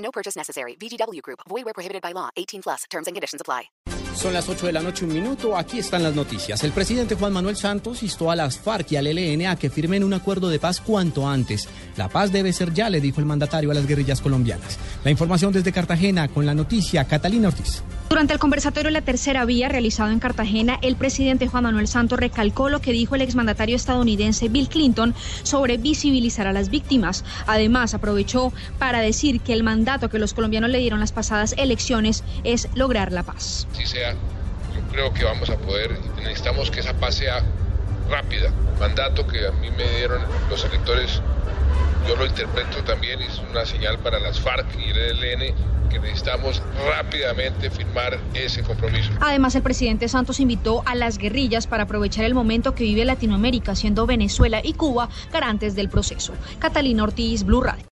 No purchase necessary. VGW Group. Void where prohibited by law. 18 plus. Terms and conditions apply. Son las 8 de la noche, un minuto. Aquí están las noticias. El presidente Juan Manuel Santos instó a las FARC y al ELN a que firmen un acuerdo de paz cuanto antes. La paz debe ser ya, le dijo el mandatario a las guerrillas colombianas. La información desde Cartagena con la noticia Catalina Ortiz. Durante el conversatorio La Tercera Vía realizado en Cartagena, el presidente Juan Manuel Santos recalcó lo que dijo el exmandatario estadounidense Bill Clinton sobre visibilizar a las víctimas. Además, aprovechó para decir que el mandato que los colombianos le dieron las pasadas elecciones es lograr la paz. Si sea, yo creo que vamos a poder, necesitamos que esa paz sea rápida. Mandato que a mí me dieron los electores, yo lo interpreto también, es una señal para las FARC y el ELN que necesitamos rápidamente firmar ese compromiso. Además, el presidente Santos invitó a las guerrillas para aprovechar el momento que vive Latinoamérica, siendo Venezuela y Cuba garantes del proceso. Catalina Ortiz, Blue Radio.